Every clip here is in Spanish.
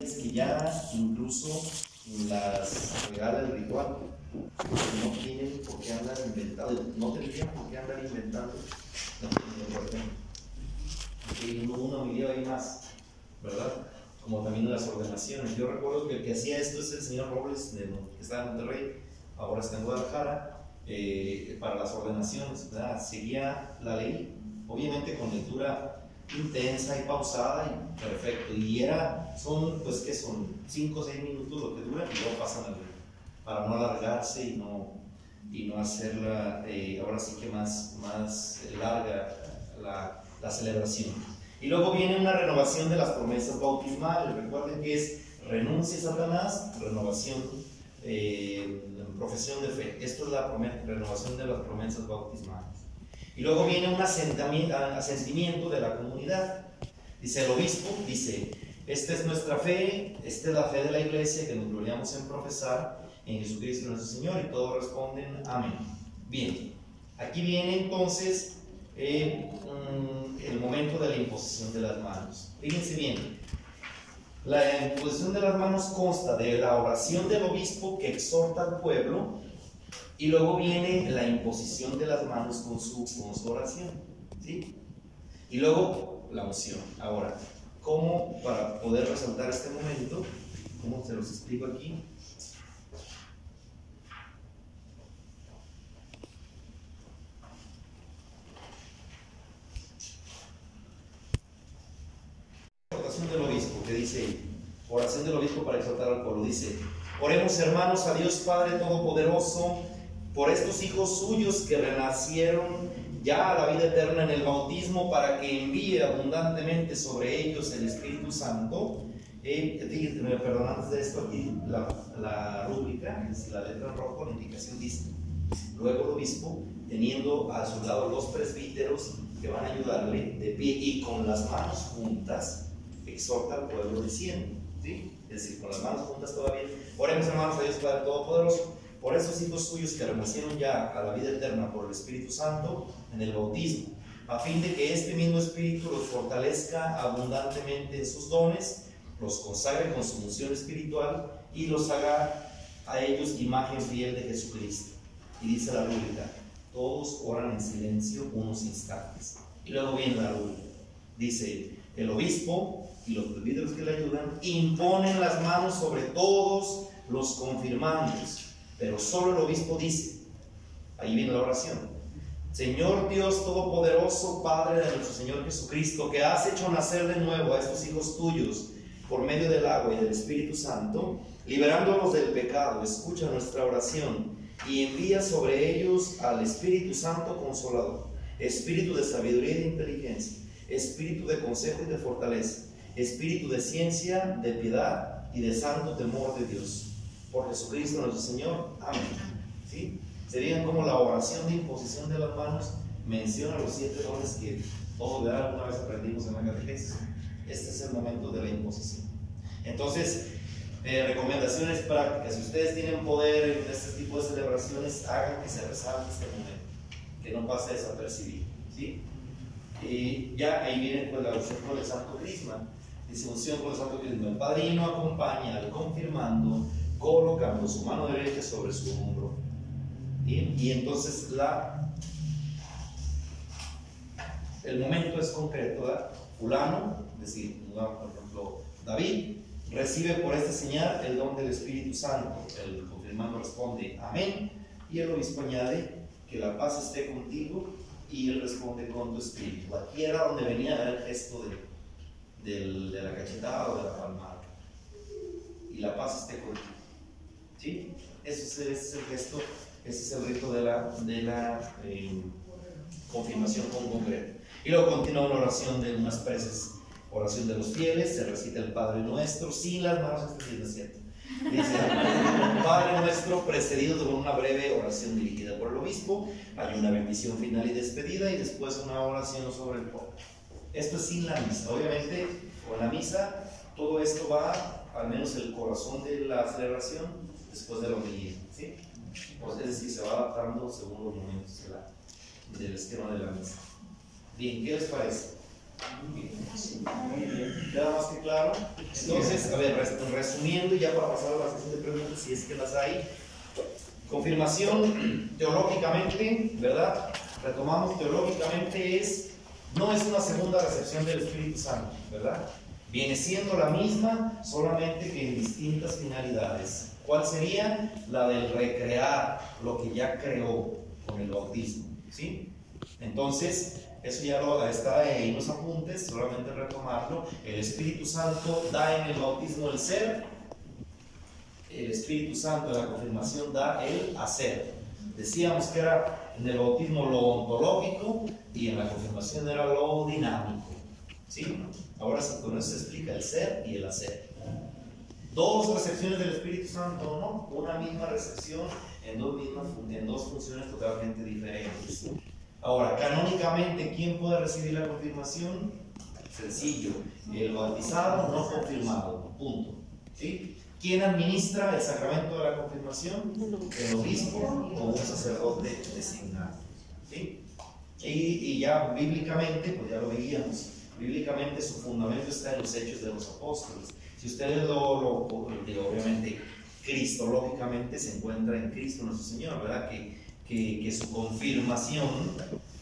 es que ya incluso las reglas del ritual no tienen por qué andar inventando, no tendrían por qué andar inventando, no tienen por qué. Y una humildad hay más, ¿verdad? Como también las ordenaciones. Yo recuerdo que el que hacía esto es el señor Robles, que está en Monterrey, ahora está en Guadalajara, eh, para las ordenaciones, ¿verdad? seguía la ley, obviamente con lectura intensa y pausada y perfecto. Y era, son, pues que son 5 o 6 minutos lo que dura y luego pasan al para no alargarse y no, y no hacerla eh, ahora sí que más, más larga la, la, celebración. Y luego viene una renovación de las promesas bautismales. Recuerden que es renuncia a Satanás, renovación, eh, profesión de fe. Esto es la renovación de las promesas bautismales. Y luego viene un asentimiento de la comunidad. Dice el obispo, dice, esta es nuestra fe, esta es la fe de la iglesia que nos gloriamos en profesar en Jesucristo nuestro Señor y todos responden amén. Bien, aquí viene entonces eh, el momento de la imposición de las manos. Fíjense bien, la imposición de las manos consta de la oración del obispo que exhorta al pueblo y luego viene la imposición de las manos con su, con oración. ¿sí? Y luego la unción. Ahora, ¿cómo para poder resaltar este momento? ¿Cómo se los explico aquí? Oración del obispo, que dice, oración del obispo para exaltar al pueblo, dice, oremos hermanos a Dios Padre Todopoderoso, por estos hijos suyos que renacieron ya a la vida eterna en el bautismo para que envíe abundantemente sobre ellos el Espíritu Santo. Eh, perdón, antes de esto aquí la, la rúbrica, la letra en rojo, la indicación dice, luego el obispo, teniendo a su lado los presbíteros que van a ayudarle de pie y con las manos juntas, exhorta al pueblo diciendo, ¿sí? es decir, con las manos juntas todavía, oremos hermanos a Dios Padre Todopoderoso, por esos hijos suyos que renacieron ya a la vida eterna por el Espíritu Santo en el bautismo, a fin de que este mismo Espíritu los fortalezca abundantemente en sus dones, los consagre con su unción espiritual y los haga a ellos imagen fiel de Jesucristo. Y dice la rúbrica, todos oran en silencio unos instantes. Y luego viene la rúbrica. Dice, el obispo y los presbíteros que le ayudan imponen las manos sobre todos los confirmantes pero solo el obispo dice, ahí viene la oración, Señor Dios Todopoderoso, Padre de nuestro Señor Jesucristo, que has hecho nacer de nuevo a estos hijos tuyos por medio del agua y del Espíritu Santo, liberándolos del pecado, escucha nuestra oración y envía sobre ellos al Espíritu Santo Consolador, Espíritu de sabiduría y de inteligencia, Espíritu de consejo y de fortaleza, Espíritu de ciencia, de piedad y de santo temor de Dios por Jesucristo nuestro Señor. Amén. ¿Sí? Serían como la oración de imposición de las manos menciona los siete dones que todos de alguna vez aprendimos en la catequesis. Este es el momento de la imposición. Entonces, eh, recomendaciones prácticas. Si ustedes tienen poder en este tipo de celebraciones, hagan que se resalte este momento, que no pase desapercibido. ¿sí? Y ya ahí viene pues, la unción con el Santo Crisma. Dice unción con el Santo Crisma. El padrino acompaña al confirmando colocando su mano derecha sobre su hombro. Y, entonces la, el momento es concreto. Fulano, es decir, por ejemplo, David, recibe por esta señal el don del Espíritu Santo. El confirmando responde amén. Y el obispo añade que la paz esté contigo y él responde con tu espíritu. Aquí era donde venía el gesto de, de la cachetada o de la palmada. Y la paz esté contigo. Ese es, el gesto, ese es el rito de la, de la eh, confirmación con concreto. Y luego continúa una oración de unas preces, oración de los fieles, se recita el Padre Nuestro, sin las manos. Dice, Padre Nuestro, precedido de una breve oración dirigida por el obispo, hay una bendición final y despedida y después una oración sobre el pueblo. Esto es sin la misa. Obviamente, con la misa, todo esto va, al menos el corazón de la celebración, después de la homilía. ¿sí? Pues, es decir, se va adaptando según los momentos del esquema de la misa. Bien, ¿qué les parece? ¿Queda más que claro? Entonces, a ver, resumiendo, ya para pasar a la sesión de preguntas, si es que las hay. Confirmación teológicamente, ¿verdad? Retomamos teológicamente es, no es una segunda recepción del Espíritu Santo, ¿verdad? Viene siendo la misma, solamente que en distintas finalidades. ¿Cuál sería? La del recrear lo que ya creó con el bautismo, ¿sí? Entonces, eso ya lo, está en los apuntes, solamente retomarlo. El Espíritu Santo da en el bautismo el ser, el Espíritu Santo en la confirmación da el hacer. Decíamos que era en el bautismo lo ontológico y en la confirmación era lo dinámico. ¿Sí? Ahora con eso se explica el ser y el hacer. Dos recepciones del Espíritu Santo, ¿no? Una misma recepción en dos, mismas, en dos funciones totalmente diferentes. Ahora, canónicamente, ¿quién puede recibir la confirmación? Sencillo, el bautizado no confirmado, punto. ¿Sí? ¿Quién administra el sacramento de la confirmación? El obispo o un sacerdote designado. ¿Sí? Y, y, ya bíblicamente, pues ya lo veíamos, bíblicamente su fundamento está en los hechos de los apóstoles. Si ustedes lo, lo, obviamente, cristológicamente se encuentra en Cristo nuestro Señor, ¿verdad? Que que, su confirmación,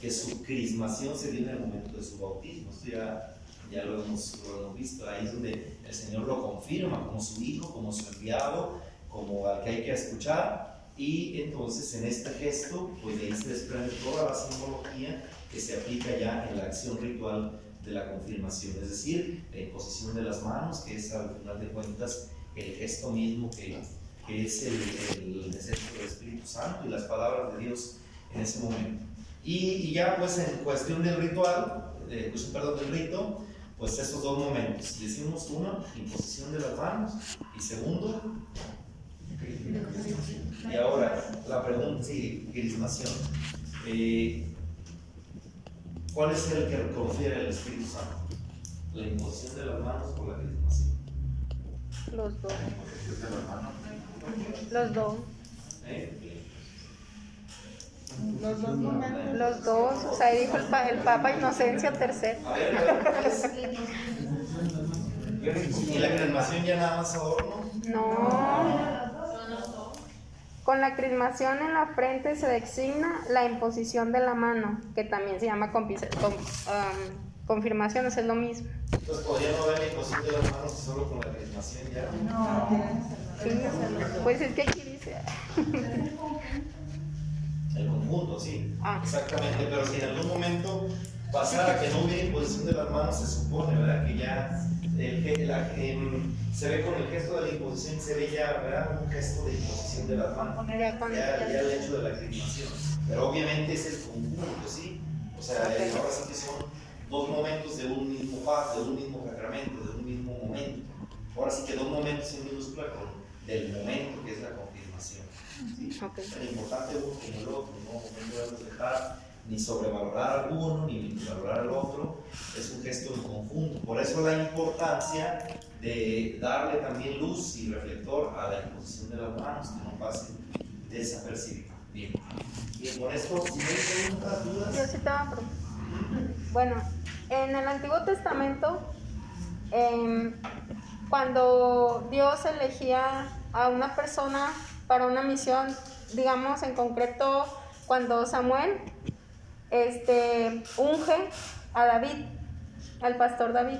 que su crismación se dio en el momento de su bautismo. Esto ya, ya lo, hemos, lo hemos visto. Ahí es donde el Señor lo confirma como su hijo, como su enviado, como al que hay que escuchar. Y entonces en este gesto, pues de ahí se desprende toda la simbología que se aplica ya en la acción ritual de la confirmación, es decir, la imposición de las manos, que es al final de cuentas el gesto mismo que, que es el, el del Espíritu Santo y las palabras de Dios en ese momento. Y, ya pues en cuestión del ritual, eh, pues, perdón, del rito, pues esos dos momentos. Decimos uno, imposición de las manos, y segundo, y ahora la pregunta, sí, crismación. Eh, ¿Cuál es el que confiere el Espíritu Santo? ¿La imposición de las manos o la crismación? Los dos. Los dos. Los dos Los dos, o sea, dijo el, el Papa Inocencia III. ¿Y la crismación ya nada más adorno? No. Con la crismación en la frente se designa la imposición de la mano, que también se llama con, con, confirmación, es lo mismo. Entonces, ¿podría no haber imposición de las manos solo con la crismación ya? No. Pues es que aquí dice. El conjunto, sí. Ah. Exactamente, pero si en algún momento pasara que no hubiera imposición de las manos, se supone, ¿verdad? Que ya em, se ve con el gesto de la imposición, se ve ya, ¿verdad? Un gesto de imposición de las manos. Ya, ya el hecho de la acreditación. Pero obviamente es el conjunto, ¿sí? O sea, ahora sí que son dos momentos de un mismo paz, de un mismo sacramento, de un mismo momento. Ahora sí que dos momentos en minúscula con del momento que es la confirmación. ¿sí? Okay. Tan importante uno como el otro, no, no podemos dejar ni sobrevalorar a uno ni valorar al otro, es un gesto en conjunto. Por eso la importancia de darle también luz y reflector a la imposición de las manos, que no pase desapercibido. Bien. Bien, con esto, si hay preguntas, dudas. Yo sí te a Bueno, en el Antiguo Testamento, eh, cuando Dios elegía a una persona para una misión, digamos en concreto cuando Samuel este, unge a David, al pastor David.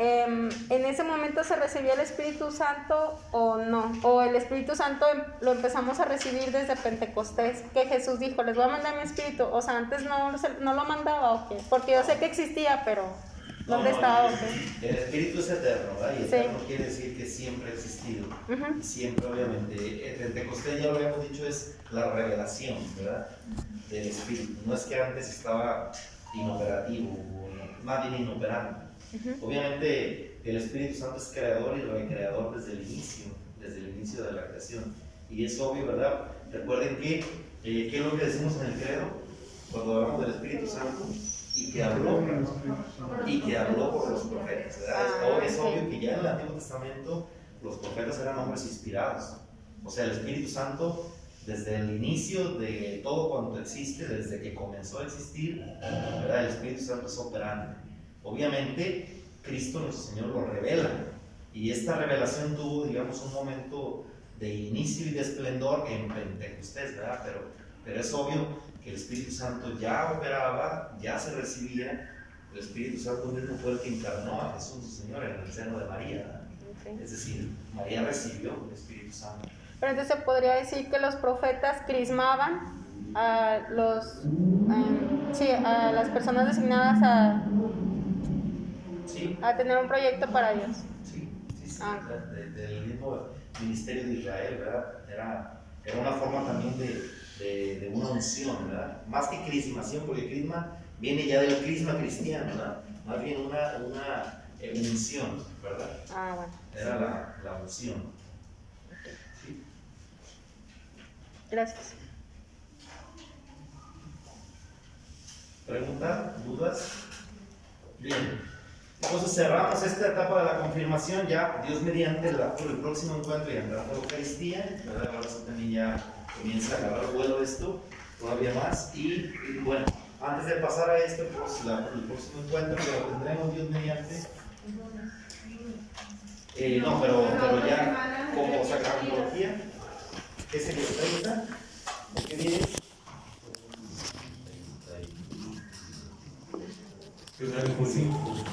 Em, en ese momento se recibía el Espíritu Santo o no, o el Espíritu Santo em, lo empezamos a recibir desde Pentecostés, que Jesús dijo, les voy a mandar mi Espíritu, o sea, antes no, no lo mandaba o qué, porque yo sé que existía, pero ¿Dónde está? El espíritu es eterno, ¿verdad? Y eterno quiere decir que siempre ha existido. Siempre, obviamente. El Pentecostés, ya lo habíamos dicho, es la revelación, ¿verdad? Del espíritu. No es que antes estaba inoperativo, más bien inoperante. Obviamente, el Espíritu Santo es creador y recreador desde el inicio, desde el inicio de la creación. Y es obvio, ¿verdad? Recuerden que, eh, ¿qué es lo que decimos en el credo? Cuando hablamos del Espíritu Santo y que habló y que habló por los profetas. Ah, es obvio que ya en el Antiguo Testamento los profetas eran hombres inspirados. O sea, el Espíritu Santo desde el inicio de todo cuanto existe, desde que comenzó a existir, el Espíritu Santo es operante. obviamente Cristo nuestro Señor lo revela. Y esta revelación tuvo, digamos, un momento de inicio y de esplendor en Pentecostés, ¿verdad? Pero, pero es obvio que el Espíritu Santo ya operaba, ya se recibía. El Espíritu Santo mismo fue el que encarnó a Jesús, su Señor, en el seno de María. Es decir, María recibió el Espíritu Santo. Pero entonces se podría decir que los profetas crismaban a los em, sí, a las personas designadas a, sí. a tener un proyecto para Dios. Sí, sí, sí. Ah. del mismo ministerio de Israel, ¿verdad? Era, era una forma también de, de, de, una unción, ¿verdad? Más que crismación, porque crisma viene ya del crisma cristiano, ¿verdad? Más bien una, una eh, unción, ¿verdad? Ah, bueno. Era la, la unción. Sí. Gracias. ¿Pregunta? ¿Dudas? Bien. Entonces cerramos esta etapa de la confirmación ya, Dios mediante, el próximo encuentro y entrando a la Eucaristía, ¿verdad? ahora también ya comienza a agarrar vuelo esto, todavía más. Y, bueno, antes de pasar a esto, pues el próximo encuentro que lo tendremos Dios mediante. Eh, no, pero, pero ya como sacramentología, ¿qué sería? ¿30? ¿Qué viene? Que